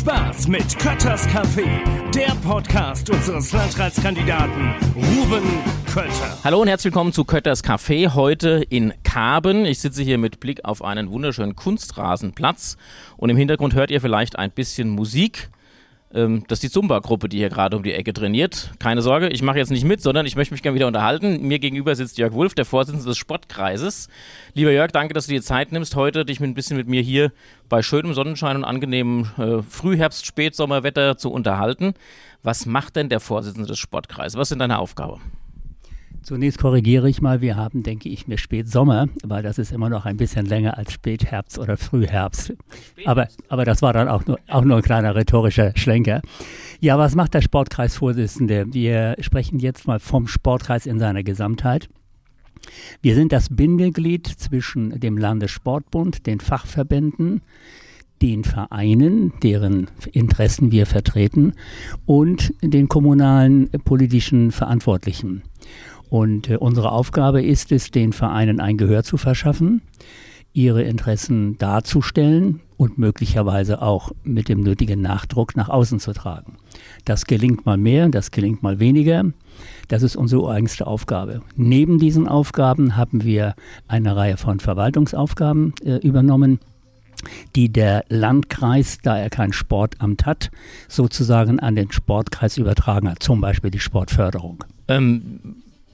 Spaß mit Kötters Café, der Podcast unseres Landratskandidaten Ruben Kötter. Hallo und herzlich willkommen zu Kötters Café, heute in Karben. Ich sitze hier mit Blick auf einen wunderschönen Kunstrasenplatz und im Hintergrund hört ihr vielleicht ein bisschen Musik. Ähm, das ist die Zumba-Gruppe, die hier gerade um die Ecke trainiert. Keine Sorge, ich mache jetzt nicht mit, sondern ich möchte mich gerne wieder unterhalten. Mir gegenüber sitzt Jörg Wulff, der Vorsitzende des Sportkreises. Lieber Jörg, danke, dass du dir Zeit nimmst, heute dich ein bisschen mit mir hier bei schönem Sonnenschein und angenehmem äh, Frühherbst-, Spätsommerwetter zu unterhalten. Was macht denn der Vorsitzende des Sportkreises? Was sind deine Aufgaben? Zunächst korrigiere ich mal, wir haben, denke ich, mir Spätsommer, weil das ist immer noch ein bisschen länger als Spätherbst oder Frühherbst. Aber, aber das war dann auch nur, auch nur ein kleiner rhetorischer Schlenker. Ja, was macht der Sportkreisvorsitzende? Wir sprechen jetzt mal vom Sportkreis in seiner Gesamtheit. Wir sind das Bindeglied zwischen dem Landessportbund, den Fachverbänden, den Vereinen, deren Interessen wir vertreten, und den kommunalen politischen Verantwortlichen. Und äh, unsere Aufgabe ist es, den Vereinen ein Gehör zu verschaffen, ihre Interessen darzustellen und möglicherweise auch mit dem nötigen Nachdruck nach außen zu tragen. Das gelingt mal mehr, das gelingt mal weniger. Das ist unsere ureigenste Aufgabe. Neben diesen Aufgaben haben wir eine Reihe von Verwaltungsaufgaben äh, übernommen die der Landkreis, da er kein Sportamt hat, sozusagen an den Sportkreis übertragen hat, zum Beispiel die Sportförderung. Ähm,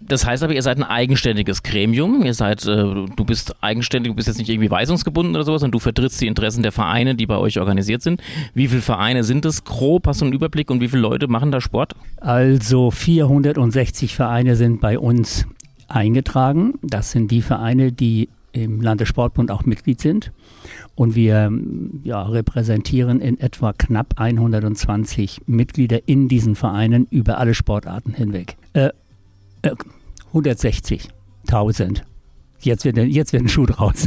das heißt aber, ihr seid ein eigenständiges Gremium. Ihr seid, äh, du bist eigenständig, du bist jetzt nicht irgendwie weisungsgebunden oder sowas, sondern du vertrittst die Interessen der Vereine, die bei euch organisiert sind. Wie viele Vereine sind es grob? Hast du einen Überblick und wie viele Leute machen da Sport? Also 460 Vereine sind bei uns eingetragen. Das sind die Vereine, die im Landessportbund auch Mitglied sind. Und wir ja, repräsentieren in etwa knapp 120 Mitglieder in diesen Vereinen über alle Sportarten hinweg. Äh, 160.000. Jetzt wird, jetzt wird ein Schuh draus.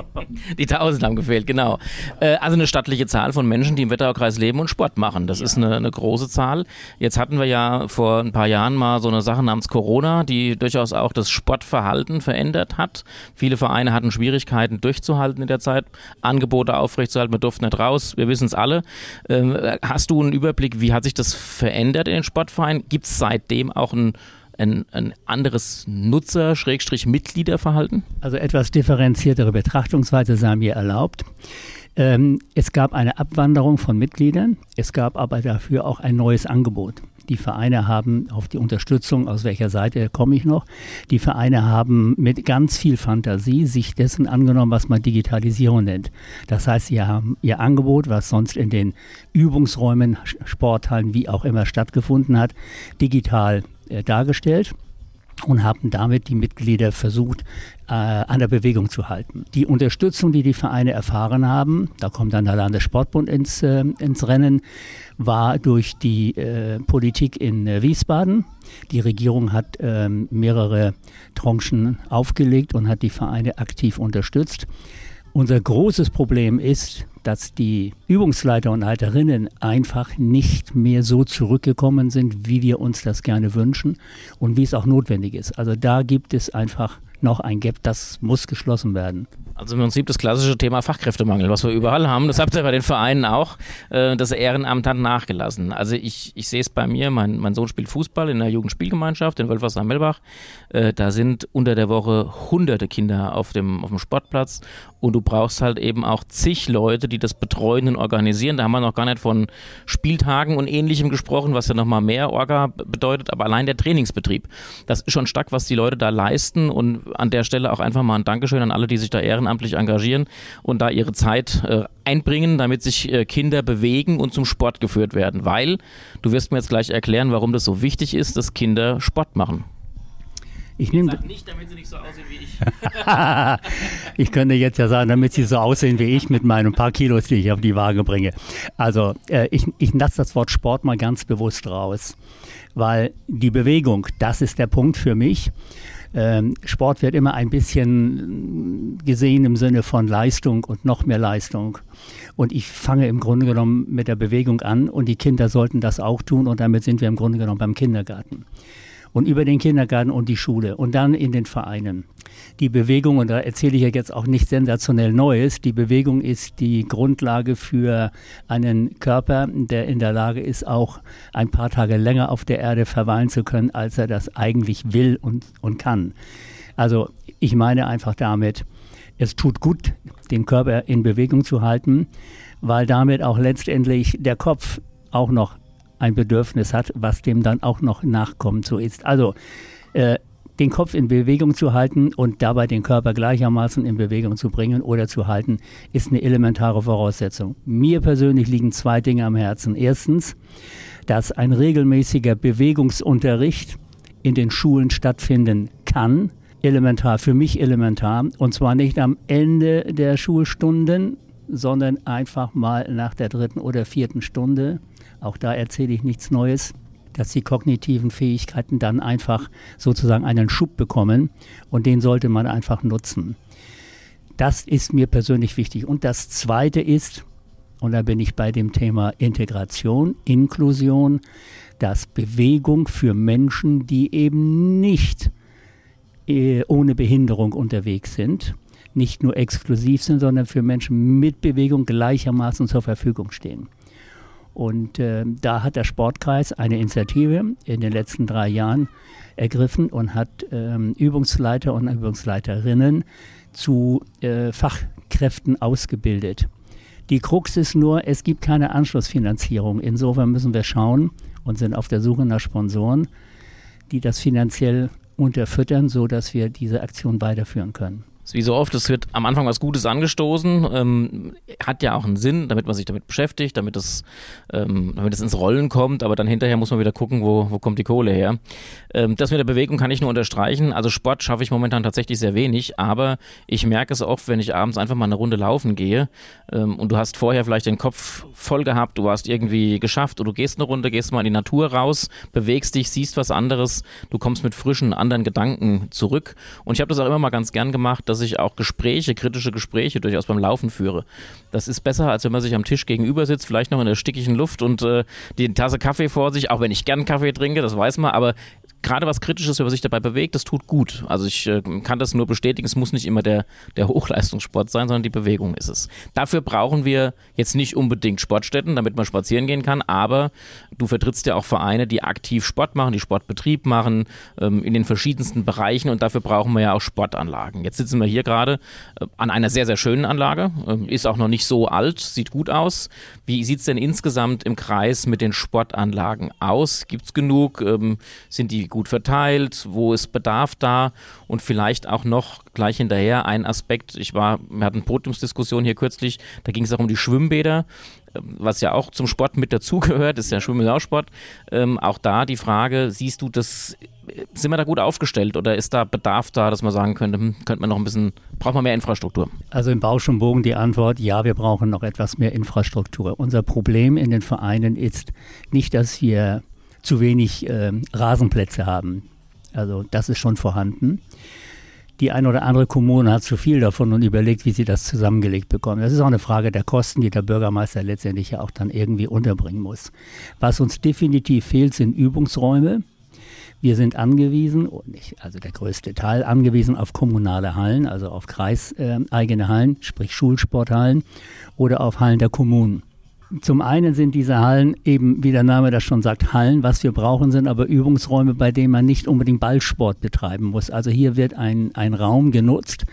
die 1000 haben gefehlt, genau. Äh, also eine stattliche Zahl von Menschen, die im Wetteraukreis leben und Sport machen. Das ja. ist eine, eine, große Zahl. Jetzt hatten wir ja vor ein paar Jahren mal so eine Sache namens Corona, die durchaus auch das Sportverhalten verändert hat. Viele Vereine hatten Schwierigkeiten durchzuhalten in der Zeit, Angebote aufrechtzuerhalten, man durfte nicht raus, wir wissen es alle. Ähm, hast du einen Überblick, wie hat sich das verändert in den Sportvereinen? Gibt es seitdem auch ein ein, ein anderes Nutzer-Mitgliederverhalten? Also etwas differenziertere Betrachtungsweise sei mir erlaubt. Ähm, es gab eine Abwanderung von Mitgliedern, es gab aber dafür auch ein neues Angebot. Die Vereine haben auf die Unterstützung, aus welcher Seite komme ich noch, die Vereine haben mit ganz viel Fantasie sich dessen angenommen, was man Digitalisierung nennt. Das heißt, sie haben ihr Angebot, was sonst in den Übungsräumen, Sporthallen, wie auch immer stattgefunden hat, digital äh, dargestellt und haben damit die Mitglieder versucht, äh, an der Bewegung zu halten. Die Unterstützung, die die Vereine erfahren haben, da kommt dann der Landessportbund ins, äh, ins Rennen, war durch die äh, Politik in äh, Wiesbaden. Die Regierung hat ähm, mehrere Tranchen aufgelegt und hat die Vereine aktiv unterstützt. Unser großes Problem ist, dass die Übungsleiter und Leiterinnen einfach nicht mehr so zurückgekommen sind, wie wir uns das gerne wünschen und wie es auch notwendig ist. Also da gibt es einfach noch ein Gap, das muss geschlossen werden. Also im Prinzip das klassische Thema Fachkräftemangel, was wir überall haben. Das habt ihr bei den Vereinen auch. Äh, das Ehrenamt hat nachgelassen. Also ich, ich sehe es bei mir, mein, mein Sohn spielt Fußball in der Jugendspielgemeinschaft in Wölfersheim-Melbach. Äh, da sind unter der Woche hunderte Kinder auf dem, auf dem Sportplatz und du brauchst halt eben auch zig Leute, die das betreuen und organisieren. Da haben wir noch gar nicht von Spieltagen und ähnlichem gesprochen, was ja nochmal mehr Orga bedeutet, aber allein der Trainingsbetrieb. Das ist schon stark, was die Leute da leisten und an der Stelle auch einfach mal ein Dankeschön an alle, die sich da ehrenamtlich engagieren und da ihre Zeit äh, einbringen, damit sich äh, Kinder bewegen und zum Sport geführt werden. Weil, du wirst mir jetzt gleich erklären, warum das so wichtig ist, dass Kinder Sport machen. Ich nehme nicht, damit sie nicht so aussehen wie ich. ich könnte jetzt ja sagen, damit sie so aussehen wie ich mit meinen paar Kilos, die ich auf die Waage bringe. Also äh, ich, ich lasse das Wort Sport mal ganz bewusst raus, weil die Bewegung, das ist der Punkt für mich. Ähm, Sport wird immer ein bisschen gesehen im Sinne von Leistung und noch mehr Leistung. Und ich fange im Grunde genommen mit der Bewegung an und die Kinder sollten das auch tun und damit sind wir im Grunde genommen beim Kindergarten. und über den Kindergarten und die Schule und dann in den Vereinen. Die Bewegung, und da erzähle ich ja jetzt auch nicht sensationell Neues, die Bewegung ist die Grundlage für einen Körper, der in der Lage ist, auch ein paar Tage länger auf der Erde verweilen zu können, als er das eigentlich will und, und kann. Also ich meine einfach damit, es tut gut, den Körper in Bewegung zu halten, weil damit auch letztendlich der Kopf auch noch ein Bedürfnis hat, was dem dann auch noch nachkommt. So ist. Also äh, den Kopf in Bewegung zu halten und dabei den Körper gleichermaßen in Bewegung zu bringen oder zu halten, ist eine elementare Voraussetzung. Mir persönlich liegen zwei Dinge am Herzen. Erstens, dass ein regelmäßiger Bewegungsunterricht in den Schulen stattfinden kann. Elementar, für mich elementar. Und zwar nicht am Ende der Schulstunden, sondern einfach mal nach der dritten oder vierten Stunde auch da erzähle ich nichts Neues, dass die kognitiven Fähigkeiten dann einfach sozusagen einen Schub bekommen und den sollte man einfach nutzen. Das ist mir persönlich wichtig. Und das Zweite ist, und da bin ich bei dem Thema Integration, Inklusion, dass Bewegung für Menschen, die eben nicht äh, ohne Behinderung unterwegs sind, nicht nur exklusiv sind, sondern für Menschen mit Bewegung gleichermaßen zur Verfügung stehen. Und äh, da hat der Sportkreis eine Initiative in den letzten drei Jahren ergriffen und hat ähm, Übungsleiter und Übungsleiterinnen zu äh, Fachkräften ausgebildet. Die Krux ist nur, es gibt keine Anschlussfinanzierung. Insofern müssen wir schauen und sind auf der Suche nach Sponsoren, die das finanziell unterfüttern, sodass wir diese Aktion weiterführen können wie so oft, es wird am Anfang was Gutes angestoßen, ähm, hat ja auch einen Sinn, damit man sich damit beschäftigt, damit es, ähm, damit es ins Rollen kommt, aber dann hinterher muss man wieder gucken, wo, wo kommt die Kohle her. Ähm, das mit der Bewegung kann ich nur unterstreichen. Also Sport schaffe ich momentan tatsächlich sehr wenig, aber ich merke es oft, wenn ich abends einfach mal eine Runde laufen gehe ähm, und du hast vorher vielleicht den Kopf voll gehabt, du hast irgendwie geschafft und du gehst eine Runde, gehst mal in die Natur raus, bewegst dich, siehst was anderes, du kommst mit frischen, anderen Gedanken zurück. Und ich habe das auch immer mal ganz gern gemacht, dass ich auch Gespräche, kritische Gespräche durchaus beim Laufen führe. Das ist besser, als wenn man sich am Tisch gegenüber sitzt, vielleicht noch in der stickigen Luft und äh, die Tasse Kaffee vor sich, auch wenn ich gern Kaffee trinke, das weiß man, aber gerade was Kritisches, man sich dabei bewegt, das tut gut. Also ich äh, kann das nur bestätigen, es muss nicht immer der, der Hochleistungssport sein, sondern die Bewegung ist es. Dafür brauchen wir jetzt nicht unbedingt Sportstätten, damit man spazieren gehen kann, aber du vertrittst ja auch Vereine, die aktiv Sport machen, die Sportbetrieb machen, ähm, in den verschiedensten Bereichen und dafür brauchen wir ja auch Sportanlagen. Jetzt sitzen wir hier gerade äh, an einer sehr, sehr schönen Anlage, äh, ist auch noch nicht so alt, sieht gut aus. Wie sieht es denn insgesamt im Kreis mit den Sportanlagen aus? Gibt es genug? Ähm, sind die gut verteilt? Wo ist Bedarf da? Und vielleicht auch noch gleich hinterher ein Aspekt. Ich war, wir hatten Podiumsdiskussion hier kürzlich, da ging es auch um die Schwimmbäder ähm, was ja auch zum Sport mit dazugehört, ist ja Schwimmen auch Sport. Ähm, auch da die Frage, siehst du das, sind wir da gut aufgestellt oder ist da Bedarf da, dass man sagen könnte, hm, könnte man noch ein bisschen, braucht man mehr Infrastruktur? Also im Bausch und Bogen die Antwort, ja, wir brauchen noch etwas mehr Infrastruktur. Unser Problem in den Vereinen ist nicht, dass wir zu wenig äh, Rasenplätze haben. Also das ist schon vorhanden. Die eine oder andere Kommune hat zu viel davon und überlegt, wie sie das zusammengelegt bekommen. Das ist auch eine Frage der Kosten, die der Bürgermeister letztendlich ja auch dann irgendwie unterbringen muss. Was uns definitiv fehlt, sind Übungsräume. Wir sind angewiesen, also der größte Teil angewiesen auf kommunale Hallen, also auf kreiseigene Hallen, sprich Schulsporthallen oder auf Hallen der Kommunen. Zum einen sind diese Hallen eben, wie der Name das schon sagt, Hallen. Was wir brauchen, sind aber Übungsräume, bei denen man nicht unbedingt Ballsport betreiben muss. Also hier wird ein, ein Raum genutzt,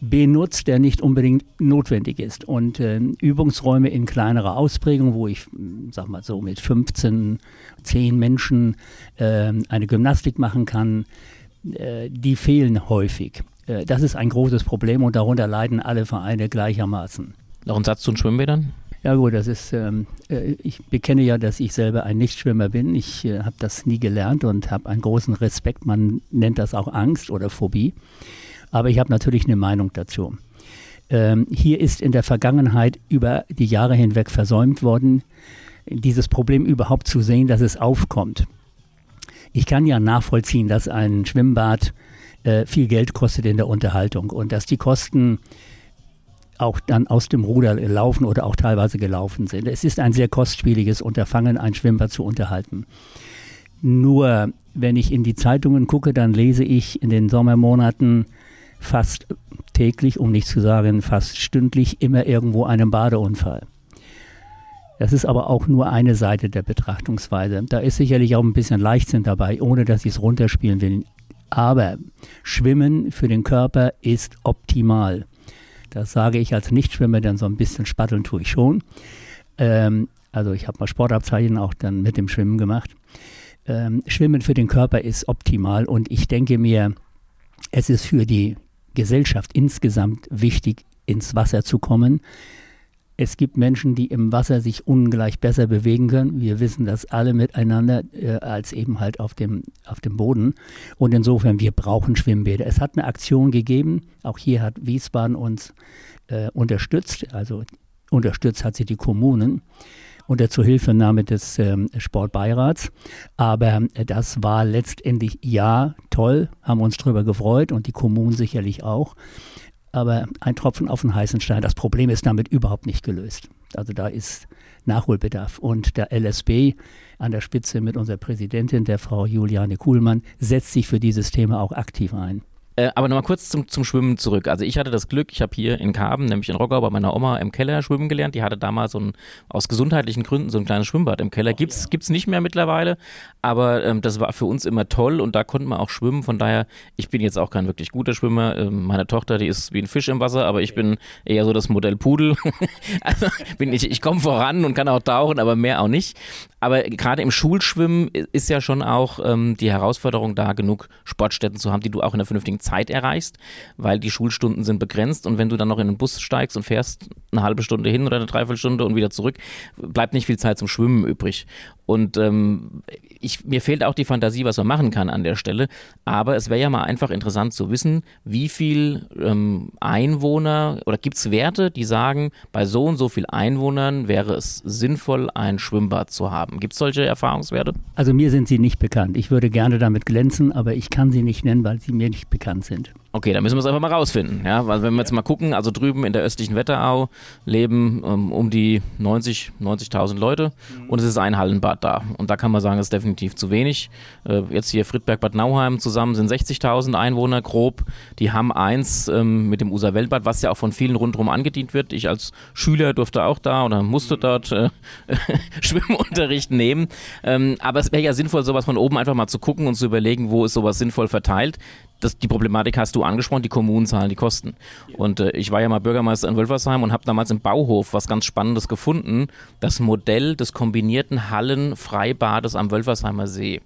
benutzt, der nicht unbedingt notwendig ist. Und äh, Übungsräume in kleinerer Ausprägung, wo ich, sag mal so, mit 15, 10 Menschen äh, eine Gymnastik machen kann, äh, die fehlen häufig. Äh, das ist ein großes Problem und darunter leiden alle Vereine gleichermaßen. Noch ein Satz zu den Schwimmbädern? Ja gut, das ist, ähm, äh, ich bekenne ja, dass ich selber ein Nichtschwimmer bin. Ich äh, habe das nie gelernt und habe einen großen Respekt. Man nennt das auch Angst oder Phobie. Aber ich habe natürlich eine Meinung dazu. Ähm, hier ist in der Vergangenheit über die Jahre hinweg versäumt worden, dieses Problem überhaupt zu sehen, dass es aufkommt. Ich kann ja nachvollziehen, dass ein Schwimmbad äh, viel Geld kostet in der Unterhaltung und dass die Kosten auch dann aus dem Ruder laufen oder auch teilweise gelaufen sind. Es ist ein sehr kostspieliges Unterfangen, ein Schwimmbad zu unterhalten. Nur wenn ich in die Zeitungen gucke, dann lese ich in den Sommermonaten fast täglich, um nicht zu sagen fast stündlich, immer irgendwo einen Badeunfall. Das ist aber auch nur eine Seite der Betrachtungsweise. Da ist sicherlich auch ein bisschen Leichtsinn dabei, ohne dass ich es runterspielen will. Aber Schwimmen für den Körper ist optimal. Das sage ich als Nichtschwimmer, denn so ein bisschen spatteln tue ich schon. Ähm, also ich habe mal Sportabzeichen auch dann mit dem Schwimmen gemacht. Ähm, Schwimmen für den Körper ist optimal und ich denke mir, es ist für die Gesellschaft insgesamt wichtig, ins Wasser zu kommen. Es gibt Menschen, die im Wasser sich ungleich besser bewegen können. Wir wissen das alle miteinander äh, als eben halt auf dem, auf dem Boden. Und insofern, wir brauchen Schwimmbäder. Es hat eine Aktion gegeben. Auch hier hat Wiesbaden uns äh, unterstützt. Also unterstützt hat sie die Kommunen unter Zuhilfenahme des ähm, Sportbeirats. Aber äh, das war letztendlich ja toll, haben uns darüber gefreut und die Kommunen sicherlich auch aber ein Tropfen auf den heißen Stein. Das Problem ist damit überhaupt nicht gelöst. Also da ist Nachholbedarf. Und der LSB an der Spitze mit unserer Präsidentin, der Frau Juliane Kuhlmann, setzt sich für dieses Thema auch aktiv ein. Äh, aber nochmal kurz zum, zum Schwimmen zurück. Also ich hatte das Glück, ich habe hier in Karben, nämlich in Rockau bei meiner Oma im Keller schwimmen gelernt. Die hatte damals so ein, aus gesundheitlichen Gründen so ein kleines Schwimmbad im Keller. Gibt's, gibt's nicht mehr mittlerweile, aber ähm, das war für uns immer toll und da konnten wir auch schwimmen. Von daher, ich bin jetzt auch kein wirklich guter Schwimmer. Ähm, meine Tochter, die ist wie ein Fisch im Wasser, aber ich bin eher so das Modell Pudel. also bin ich, ich komme voran und kann auch tauchen, aber mehr auch nicht. Aber gerade im Schulschwimmen ist ja schon auch ähm, die Herausforderung da, genug Sportstätten zu haben, die du auch in einer vernünftigen Zeit erreichst, weil die Schulstunden sind begrenzt und wenn du dann noch in den Bus steigst und fährst eine halbe Stunde hin oder eine Dreiviertelstunde und wieder zurück, bleibt nicht viel Zeit zum Schwimmen übrig. Und ähm, ich, mir fehlt auch die Fantasie, was man machen kann an der Stelle. Aber es wäre ja mal einfach interessant zu wissen, wie viel ähm, Einwohner oder gibt es Werte, die sagen, bei so und so viel Einwohnern wäre es sinnvoll, ein Schwimmbad zu haben. Gibt es solche Erfahrungswerte? Also mir sind sie nicht bekannt. Ich würde gerne damit glänzen, aber ich kann sie nicht nennen, weil sie mir nicht bekannt sind. Okay, dann müssen wir es einfach mal rausfinden. Ja, weil wenn wir jetzt mal gucken, also drüben in der östlichen Wetterau leben ähm, um die 90, 90.000 Leute mhm. und es ist ein Hallenbad da. Und da kann man sagen, es ist definitiv zu wenig. Äh, jetzt hier Friedberg, Bad Nauheim zusammen sind 60.000 Einwohner grob. Die haben eins ähm, mit dem User Weltbad, was ja auch von vielen rundherum angedient wird. Ich als Schüler durfte auch da oder musste dort äh, Schwimmunterricht nehmen. Ähm, aber es wäre ja sinnvoll, sowas von oben einfach mal zu gucken und zu überlegen, wo ist sowas sinnvoll verteilt das, die Problematik hast du angesprochen, die Kommunen zahlen die Kosten. Und äh, ich war ja mal Bürgermeister in Wölfersheim und habe damals im Bauhof was ganz Spannendes gefunden, das Modell des kombinierten Hallen-Freibades am Wölfersheimer See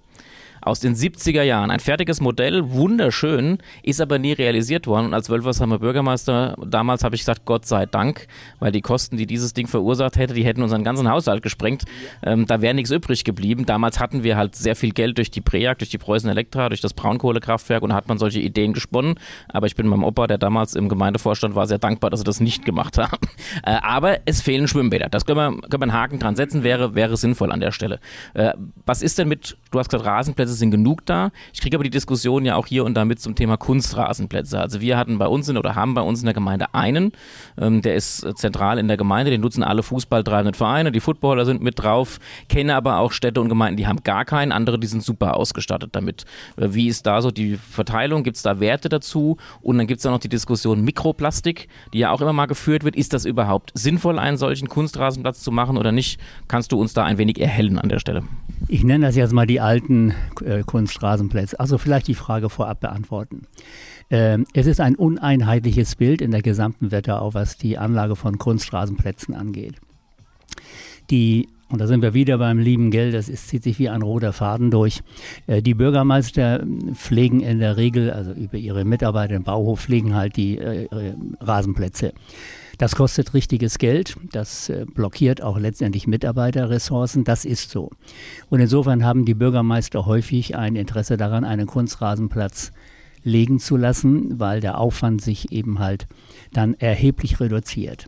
aus den 70er Jahren. Ein fertiges Modell, wunderschön, ist aber nie realisiert worden. Und als Wölfersheimer Bürgermeister damals habe ich gesagt, Gott sei Dank, weil die Kosten, die dieses Ding verursacht hätte, die hätten unseren ganzen Haushalt gesprengt. Ähm, da wäre nichts übrig geblieben. Damals hatten wir halt sehr viel Geld durch die Prejag, durch die Preußen Elektra, durch das Braunkohlekraftwerk und hat man solche Ideen gesponnen. Aber ich bin meinem Opa, der damals im Gemeindevorstand war, sehr dankbar, dass sie das nicht gemacht haben. Äh, aber es fehlen Schwimmbäder. Das können wir, können wir einen Haken dran setzen, wäre, wäre sinnvoll an der Stelle. Äh, was ist denn mit, du hast gesagt, Rasenplätze Rasenplätze sind genug da. Ich kriege aber die Diskussion ja auch hier und da mit zum Thema Kunstrasenplätze. Also wir hatten bei uns in, oder haben bei uns in der Gemeinde einen, ähm, der ist zentral in der Gemeinde, den nutzen alle fußballtreibenden Vereine, die Footballer sind mit drauf, kenne aber auch Städte und Gemeinden, die haben gar keinen, andere, die sind super ausgestattet damit. Äh, wie ist da so die Verteilung? Gibt es da Werte dazu? Und dann gibt es auch noch die Diskussion Mikroplastik, die ja auch immer mal geführt wird. Ist das überhaupt sinnvoll, einen solchen Kunstrasenplatz zu machen oder nicht? Kannst du uns da ein wenig erhellen an der Stelle? Ich nenne das jetzt mal die alten äh, Kunstrasenplätze. Also vielleicht die Frage vorab beantworten. Ähm, es ist ein uneinheitliches Bild in der gesamten Wetterau, was die Anlage von Kunstrasenplätzen angeht. Die und da sind wir wieder beim lieben Geld, das ist, zieht sich wie ein roter Faden durch. Äh, die Bürgermeister pflegen in der Regel, also über ihre Mitarbeiter im Bauhof, pflegen halt die äh, äh Rasenplätze. Das kostet richtiges Geld, das äh, blockiert auch letztendlich Mitarbeiterressourcen, das ist so. Und insofern haben die Bürgermeister häufig ein Interesse daran, einen Kunstrasenplatz legen zu lassen, weil der Aufwand sich eben halt dann erheblich reduziert.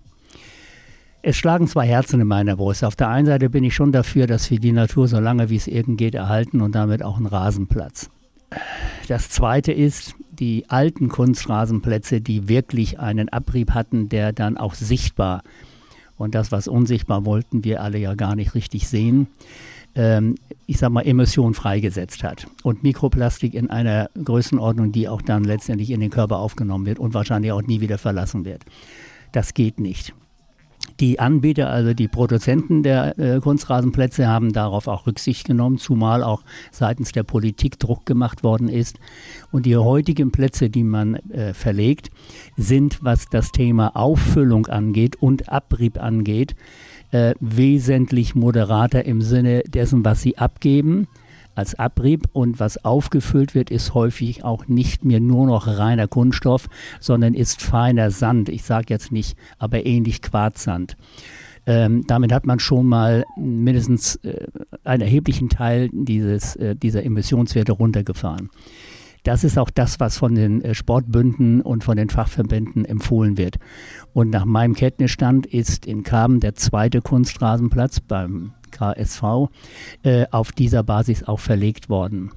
Es schlagen zwei Herzen in meiner Brust. Auf der einen Seite bin ich schon dafür, dass wir die Natur so lange wie es irgend geht erhalten und damit auch einen Rasenplatz. Das zweite ist, die alten Kunstrasenplätze, die wirklich einen Abrieb hatten, der dann auch sichtbar und das, was unsichtbar wollten wir alle ja gar nicht richtig sehen. ähm, ich sag mal, Emissionen freigesetzt hat. Und Mikroplastik in einer Größenordnung, die auch dann letztendlich in den Körper aufgenommen wird und wahrscheinlich auch nie wieder verlassen wird. Das geht nicht. Die Anbieter, also die Produzenten der äh, Kunstrasenplätze, haben darauf auch Rücksicht genommen, zumal auch seitens der Politik Druck gemacht worden ist. Und die heutigen Plätze, die man äh, verlegt, sind, was das Thema Auffüllung angeht und Abrieb angeht, äh, wesentlich moderater im Sinne dessen, was sie abgeben als Abrieb und was aufgefüllt wird, ist häufig auch nicht mehr nur noch reiner Kunststoff, sondern ist feiner Sand. Ich sage jetzt nicht, aber ähnlich Quarzsand. Ähm, damit hat man schon mal mindestens äh, einen erheblichen Teil dieses, äh, dieser Emissionswerte runtergefahren. Das ist auch das, was von den äh, Sportbünden und von den Fachverbänden empfohlen wird. Und nach meinem Kenntnisstand ist in Kaben der zweite Kunstrasenplatz beim KSV äh, auf dieser Basis auch verlegt worden.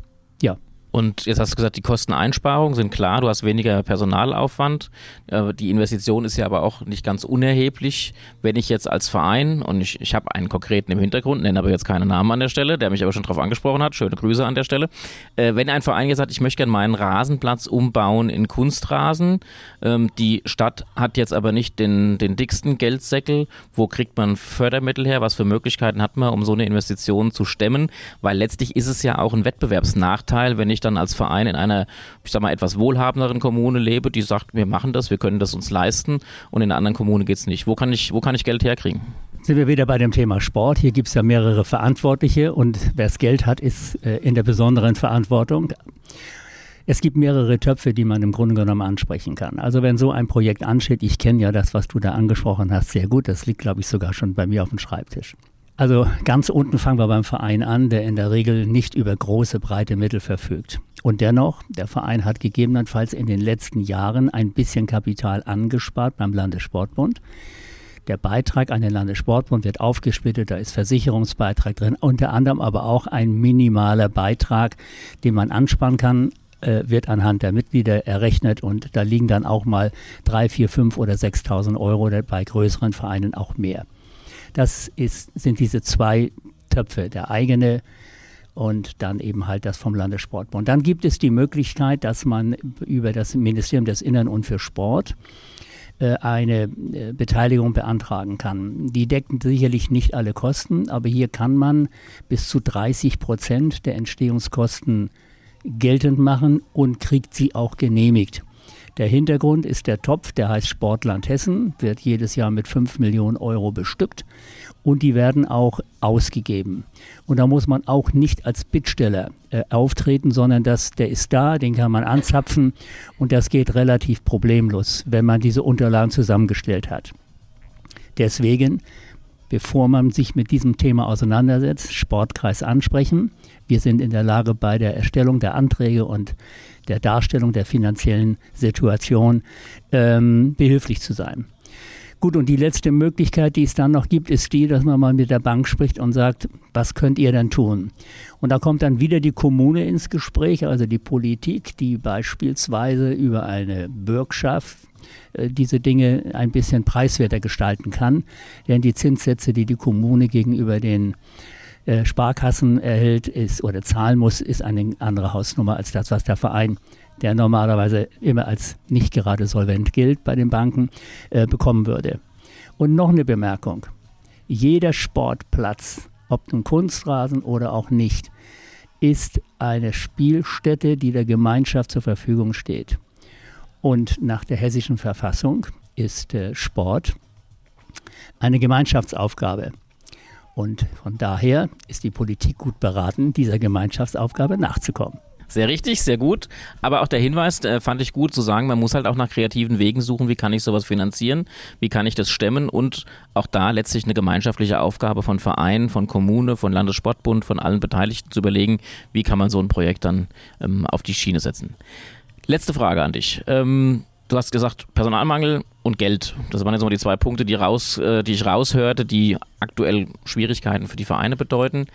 Und jetzt hast du gesagt, die Kosteneinsparungen sind klar, du hast weniger Personalaufwand. Äh, die Investition ist ja aber auch nicht ganz unerheblich. Wenn ich jetzt als Verein, und ich, ich habe einen konkreten im Hintergrund, nenne aber jetzt keinen Namen an der Stelle, der mich aber schon darauf angesprochen hat, schöne Grüße an der Stelle. Äh, wenn ein Verein jetzt sagt, ich möchte gerne meinen Rasenplatz umbauen in Kunstrasen, ähm, die Stadt hat jetzt aber nicht den, den dicksten Geldsäckel, wo kriegt man Fördermittel her, was für Möglichkeiten hat man, um so eine Investition zu stemmen, weil letztlich ist es ja auch ein Wettbewerbsnachteil, wenn ich dann als Verein in einer, ich sag mal, etwas wohlhabenderen Kommune lebe, die sagt, wir machen das, wir können das uns leisten und in einer anderen Kommune geht es nicht. Wo kann ich, wo kann ich Geld herkriegen? Sind wir wieder bei dem Thema Sport. Hier gibt es ja mehrere Verantwortliche und wer das Geld hat, ist äh, in der besonderen Verantwortung. Es gibt mehrere Töpfe, die man im Grunde genommen ansprechen kann. Also wenn so ein Projekt ansteht, ich kenne ja das, was du da angesprochen hast, sehr gut. Das liegt, glaube ich, sogar schon bei mir auf dem Schreibtisch. Also ganz unten fangen wir beim Verein an, der in der Regel nicht über große, breite Mittel verfügt. Und dennoch, der Verein hat gegebenenfalls in den letzten Jahren ein bisschen Kapital angespart beim Landessportbund. Der Beitrag an den Landessportbund wird aufgesplittet, da ist Versicherungsbeitrag drin, unter anderem aber auch ein minimaler Beitrag, den man ansparen kann, äh, wird anhand der Mitglieder errechnet und da liegen dann auch mal drei, vier, fünf oder 6.000 Euro oder bei größeren Vereinen auch mehr. Das ist, sind diese zwei Töpfe, der eigene und dann eben halt das vom Landessportbund. Dann gibt es die Möglichkeit, dass man über das Ministerium des Innern und für Sport äh, eine äh, Beteiligung beantragen kann. Die decken sicherlich nicht alle Kosten, aber hier kann man bis zu 30 Prozent der Entstehungskosten geltend machen und kriegt sie auch genehmigt. Der Hintergrund ist der Topf, der heißt Sportland Hessen, wird jedes Jahr mit 5 Millionen Euro bestückt und die werden auch ausgegeben. Und da muss man auch nicht als Bittsteller äh, auftreten, sondern das, der ist da, den kann man anzapfen und das geht relativ problemlos, wenn man diese Unterlagen zusammengestellt hat. Deswegen, bevor man sich mit diesem Thema auseinandersetzt, Sportkreis ansprechen. Wir sind in der Lage, bei der Erstellung der Anträge und der Darstellung der finanziellen Situation ähm, behilflich zu sein. Gut, und die letzte Möglichkeit, die es dann noch gibt, ist die, dass man mal mit der Bank spricht und sagt, was könnt ihr denn tun? Und da kommt dann wieder die Kommune ins Gespräch, also die Politik, die beispielsweise über eine Bürgschaft äh, diese Dinge ein bisschen preiswerter gestalten kann. Denn die Zinssätze, die die Kommune gegenüber den äh, Sparkassen erhält ist oder zahlen muss, ist eine andere Hausnummer als das, was der Verein, der normalerweise immer als nicht gerade solvent gilt bei den Banken, äh, bekommen würde. Und noch eine Bemerkung. Jeder Sportplatz, ob nun Kunstrasen oder auch nicht, ist eine Spielstätte, die der Gemeinschaft zur Verfügung steht. Und nach der hessischen Verfassung ist äh, Sport eine Gemeinschaftsaufgabe. Und von daher ist die Politik gut beraten, dieser Gemeinschaftsaufgabe nachzukommen. Sehr richtig, sehr gut. Aber auch der Hinweis äh, fand ich gut zu sagen, man muss halt auch nach kreativen Wegen suchen, wie kann ich sowas finanzieren, wie kann ich das stemmen und auch da letztlich eine gemeinschaftliche Aufgabe von Vereinen, von Kommune, von Landessportbund, von allen Beteiligten zu überlegen, wie kann man so ein Projekt dann ähm, auf die Schiene setzen. Letzte Frage an dich. Ähm, du hast gesagt, Personalmangel und Geld. Das waren jetzt mal die zwei Punkte, die, raus, äh, die ich raushörte, die aktuell Schwierigkeiten für die Vereine bedeuten.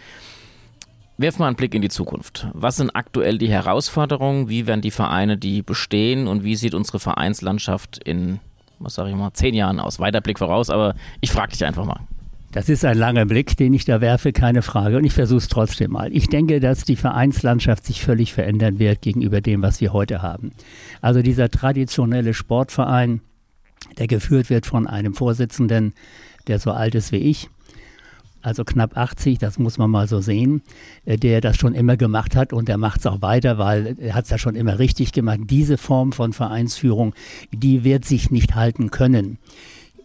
Werf mal einen Blick in die Zukunft. Was sind aktuell die Herausforderungen? Wie werden die Vereine die bestehen? Und wie sieht unsere Vereinslandschaft in, was sage ich mal, zehn Jahren aus? Weiter Blick voraus, aber ich frage dich einfach mal. Das ist ein langer Blick, den ich da werfe, keine Frage. Und ich versuche es trotzdem mal. Ich denke, dass die Vereinslandschaft sich völlig verändern wird gegenüber dem, was wir heute haben. Also dieser traditionelle Sportverein, der geführt wird von einem Vorsitzenden, der so alt ist wie ich, also knapp 80, das muss man mal so sehen, äh, der das schon immer gemacht hat und der macht es auch weiter, weil er hat es ja schon immer richtig gemacht. Diese Form von Vereinsführung, die wird sich nicht halten können.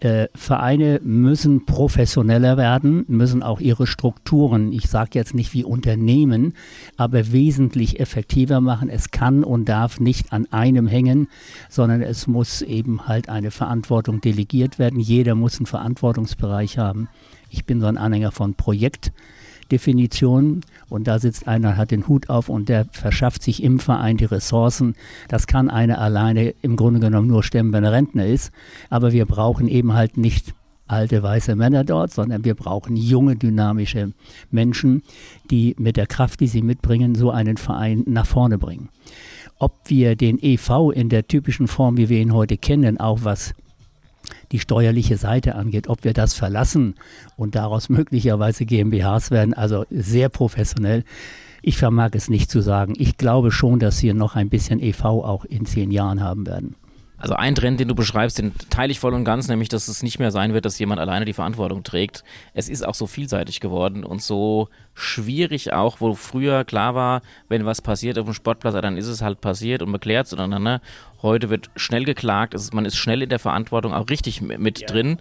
Äh, Vereine müssen professioneller werden, müssen auch ihre Strukturen, ich sage jetzt nicht wie Unternehmen, aber wesentlich effektiver machen. Es kann und darf nicht an einem hängen, sondern es muss eben halt eine Verantwortung delegiert werden. Jeder muss einen Verantwortungsbereich haben. Ich bin so ein Anhänger von Projektdefinitionen und da sitzt einer, hat den Hut auf und der verschafft sich im Verein die Ressourcen. Das kann einer alleine im Grunde genommen nur stemmen, wenn er Rentner ist. Aber wir brauchen eben halt nicht alte weiße Männer dort, sondern wir brauchen junge, dynamische Menschen, die mit der Kraft, die sie mitbringen, so einen Verein nach vorne bringen. Ob wir den EV in der typischen Form, wie wir ihn heute kennen, auch was die steuerliche Seite angeht, ob wir das verlassen und daraus möglicherweise GmbHs werden, also sehr professionell. Ich vermag es nicht zu sagen. Ich glaube schon, dass wir noch ein bisschen EV auch in zehn Jahren haben werden. Also ein Trend, den du beschreibst, den teile ich voll und ganz, nämlich, dass es nicht mehr sein wird, dass jemand alleine die Verantwortung trägt. Es ist auch so vielseitig geworden und so schwierig auch, wo früher klar war, wenn was passiert auf dem Sportplatz, dann ist es halt passiert und man klärt es untereinander. Heute wird schnell geklagt, man ist schnell in der Verantwortung auch richtig mit ja. drin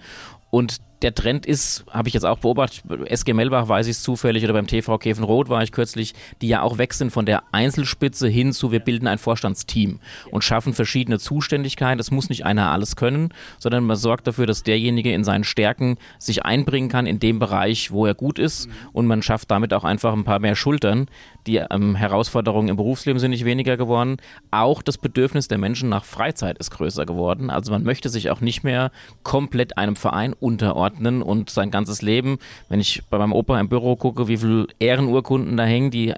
und der Trend ist, habe ich jetzt auch beobachtet, SG Melbach weiß ich es zufällig oder beim TV Käfenrot war ich kürzlich, die ja auch weg sind von der Einzelspitze hin zu, wir bilden ein Vorstandsteam und schaffen verschiedene Zuständigkeiten. Es muss nicht einer alles können, sondern man sorgt dafür, dass derjenige in seinen Stärken sich einbringen kann in dem Bereich, wo er gut ist und man schafft damit auch einfach ein paar mehr Schultern. Die ähm, Herausforderungen im Berufsleben sind nicht weniger geworden. Auch das Bedürfnis der Menschen nach Freizeit ist größer geworden. Also man möchte sich auch nicht mehr komplett einem Verein unterordnen einordnen und sein ganzes Leben. Wenn ich bei meinem Opa im Büro gucke, wie viele Ehrenurkunden da hängen, die äh,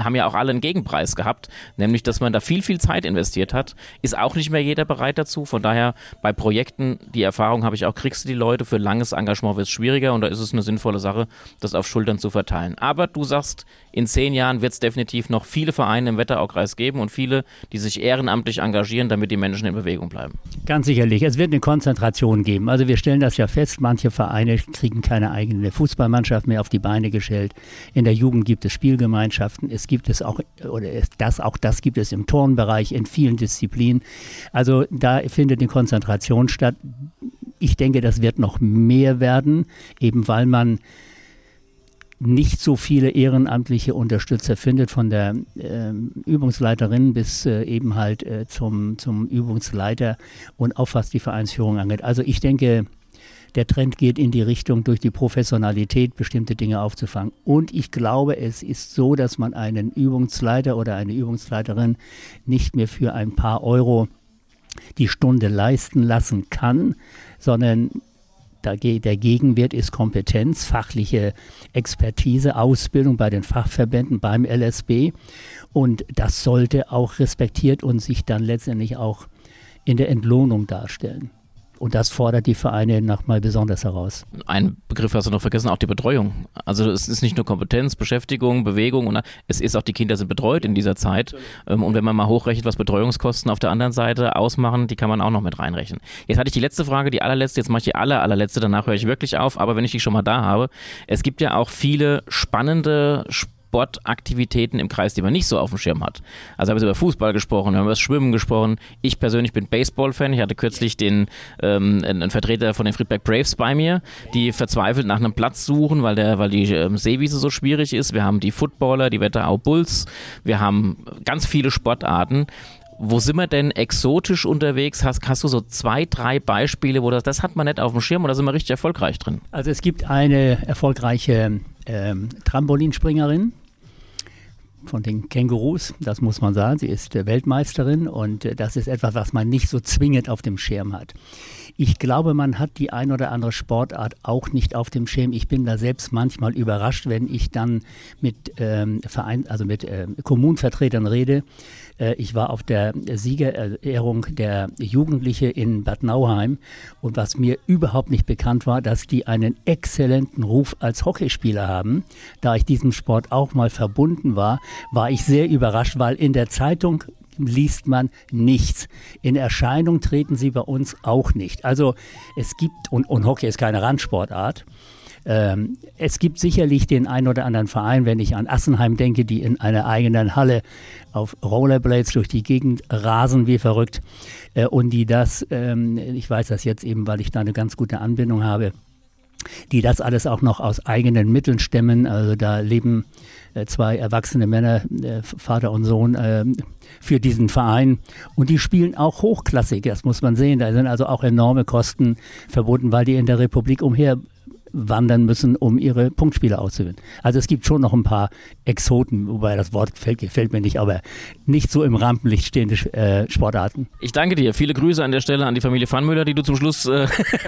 haben ja auch alle einen Gegenpreis gehabt, nämlich dass man da viel, viel Zeit investiert hat, ist auch nicht mehr jeder bereit dazu. Von daher bei Projekten, die Erfahrung habe ich auch, kriegst du die Leute, für langes Engagement wird es schwieriger und da ist es eine sinnvolle Sache, das auf Schultern zu verteilen. Aber du sagst, in zehn Jahren wird es definitiv noch viele Vereine im Wetteraukreis geben und viele, die sich ehrenamtlich engagieren, damit die Menschen in Bewegung bleiben. Ganz sicherlich. Es wird eine Konzentration geben. Also wir stellen das ja fest, manche Vereine kriegen keine eigene Fußballmannschaft mehr auf die Beine gestellt. In der Jugend gibt es Spielgemeinschaften. Es gibt es auch, oder das, auch das gibt es im Turnbereich in vielen Disziplinen. Also da findet eine Konzentration statt. Ich denke, das wird noch mehr werden, eben weil man nicht so viele ehrenamtliche Unterstützer findet, von der äh, Übungsleiterin bis äh, eben halt äh, zum, zum Übungsleiter und auch was die Vereinsführung angeht. Also ich denke, der Trend geht in die Richtung, durch die Professionalität bestimmte Dinge aufzufangen. Und ich glaube, es ist so, dass man einen Übungsleiter oder eine Übungsleiterin nicht mehr für ein paar Euro die Stunde leisten lassen kann, sondern der Gegenwert ist Kompetenz, fachliche Expertise, Ausbildung bei den Fachverbänden, beim LSB. Und das sollte auch respektiert und sich dann letztendlich auch in der Entlohnung darstellen. Und das fordert die Vereine nochmal besonders heraus. Ein Begriff hast du noch vergessen, auch die Betreuung. Also es ist nicht nur Kompetenz, Beschäftigung, Bewegung, und es ist auch, die Kinder sind betreut in dieser Zeit. Ähm, und wenn man mal hochrechnet, was Betreuungskosten auf der anderen Seite ausmachen, die kann man auch noch mit reinrechnen. Jetzt hatte ich die letzte Frage, die allerletzte, jetzt mache ich die aller, allerletzte, danach höre ich wirklich auf. Aber wenn ich die schon mal da habe, es gibt ja auch viele spannende Sportaktivitäten im Kreis, die man nicht so auf dem Schirm hat. Also habe ich über Fußball gesprochen, wir haben über das Schwimmen gesprochen. Ich persönlich bin Baseball-Fan. Ich hatte kürzlich den ähm, einen Vertreter von den Friedberg Braves bei mir, die verzweifelt nach einem Platz suchen, weil der, weil die ähm, Seewiese so schwierig ist. Wir haben die Footballer, die Wetterau Bulls. Wir haben ganz viele Sportarten. Wo sind wir denn exotisch unterwegs? Hast, hast du so zwei, drei Beispiele, wo das, das hat man nicht auf dem Schirm oder sind wir richtig erfolgreich drin? Also es gibt eine erfolgreiche ähm, Trampolinspringerin, von den Kängurus, das muss man sagen. Sie ist äh, Weltmeisterin und äh, das ist etwas, was man nicht so zwingend auf dem Schirm hat. Ich glaube, man hat die ein oder andere Sportart auch nicht auf dem Schirm. Ich bin da selbst manchmal überrascht, wenn ich dann mit ähm, Verein, also mit äh, Kommunenvertretern rede. Äh, ich war auf der Siegerehrung der Jugendliche in Bad Nauheim und was mir überhaupt nicht bekannt war, dass die einen exzellenten Ruf als Hockeyspieler haben. Da ich diesem Sport auch mal verbunden war, war ich sehr überrascht, weil in der Zeitung liest man nichts. In Erscheinung treten sie bei uns auch nicht. Also es gibt, und, und Hockey ist keine Randsportart, ähm, es gibt sicherlich den einen oder anderen Verein, wenn ich an Assenheim denke, die in einer eigenen Halle auf Rollerblades durch die Gegend rasen wie verrückt äh, und die das, ähm, ich weiß das jetzt eben, weil ich da eine ganz gute Anbindung habe, die das alles auch noch aus eigenen Mitteln stemmen. Also da leben äh, zwei erwachsene Männer, äh, Vater und Sohn, äh, für diesen Verein. Und die spielen auch hochklassig, das muss man sehen. Da sind also auch enorme Kosten verbunden, weil die in der Republik umher wandern müssen, um ihre Punktspiele auszuwählen. Also es gibt schon noch ein paar Exoten, wobei das Wort gefällt, gefällt mir nicht, aber nicht so im Rampenlicht stehende äh, Sportarten. Ich danke dir. Viele Grüße an der Stelle an die Familie Pfannmüller, die du zum Schluss äh,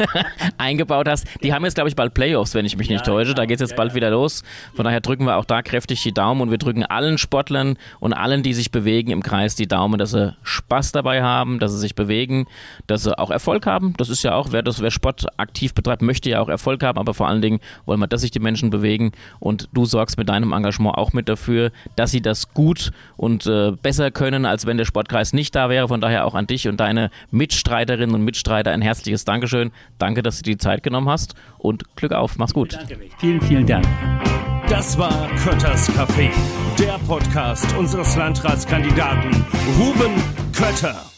eingebaut hast. Die haben jetzt, glaube ich, bald Playoffs, wenn ich mich nicht ja, täusche. Da geht es jetzt ja, bald ja. wieder los. Von daher drücken wir auch da kräftig die Daumen und wir drücken allen Sportlern und allen, die sich bewegen im Kreis, die Daumen, dass sie Spaß dabei haben, dass sie sich bewegen, dass sie auch Erfolg haben. Das ist ja auch, wer, das, wer Sport aktiv betreibt, möchte ja auch Erfolg haben, aber vor allen Dingen wollen wir, dass sich die Menschen bewegen und du sorgst mit deinem Engagement auch mit dafür, dass sie das gut und äh, besser können, als wenn der Sportkreis nicht da wäre. Von daher auch an dich und deine Mitstreiterinnen und Mitstreiter ein herzliches Dankeschön. Danke, dass du die Zeit genommen hast und Glück auf. Mach's gut. Vielen, vielen Dank. Das war Kötters Café, der Podcast unseres Landratskandidaten Ruben Kötter.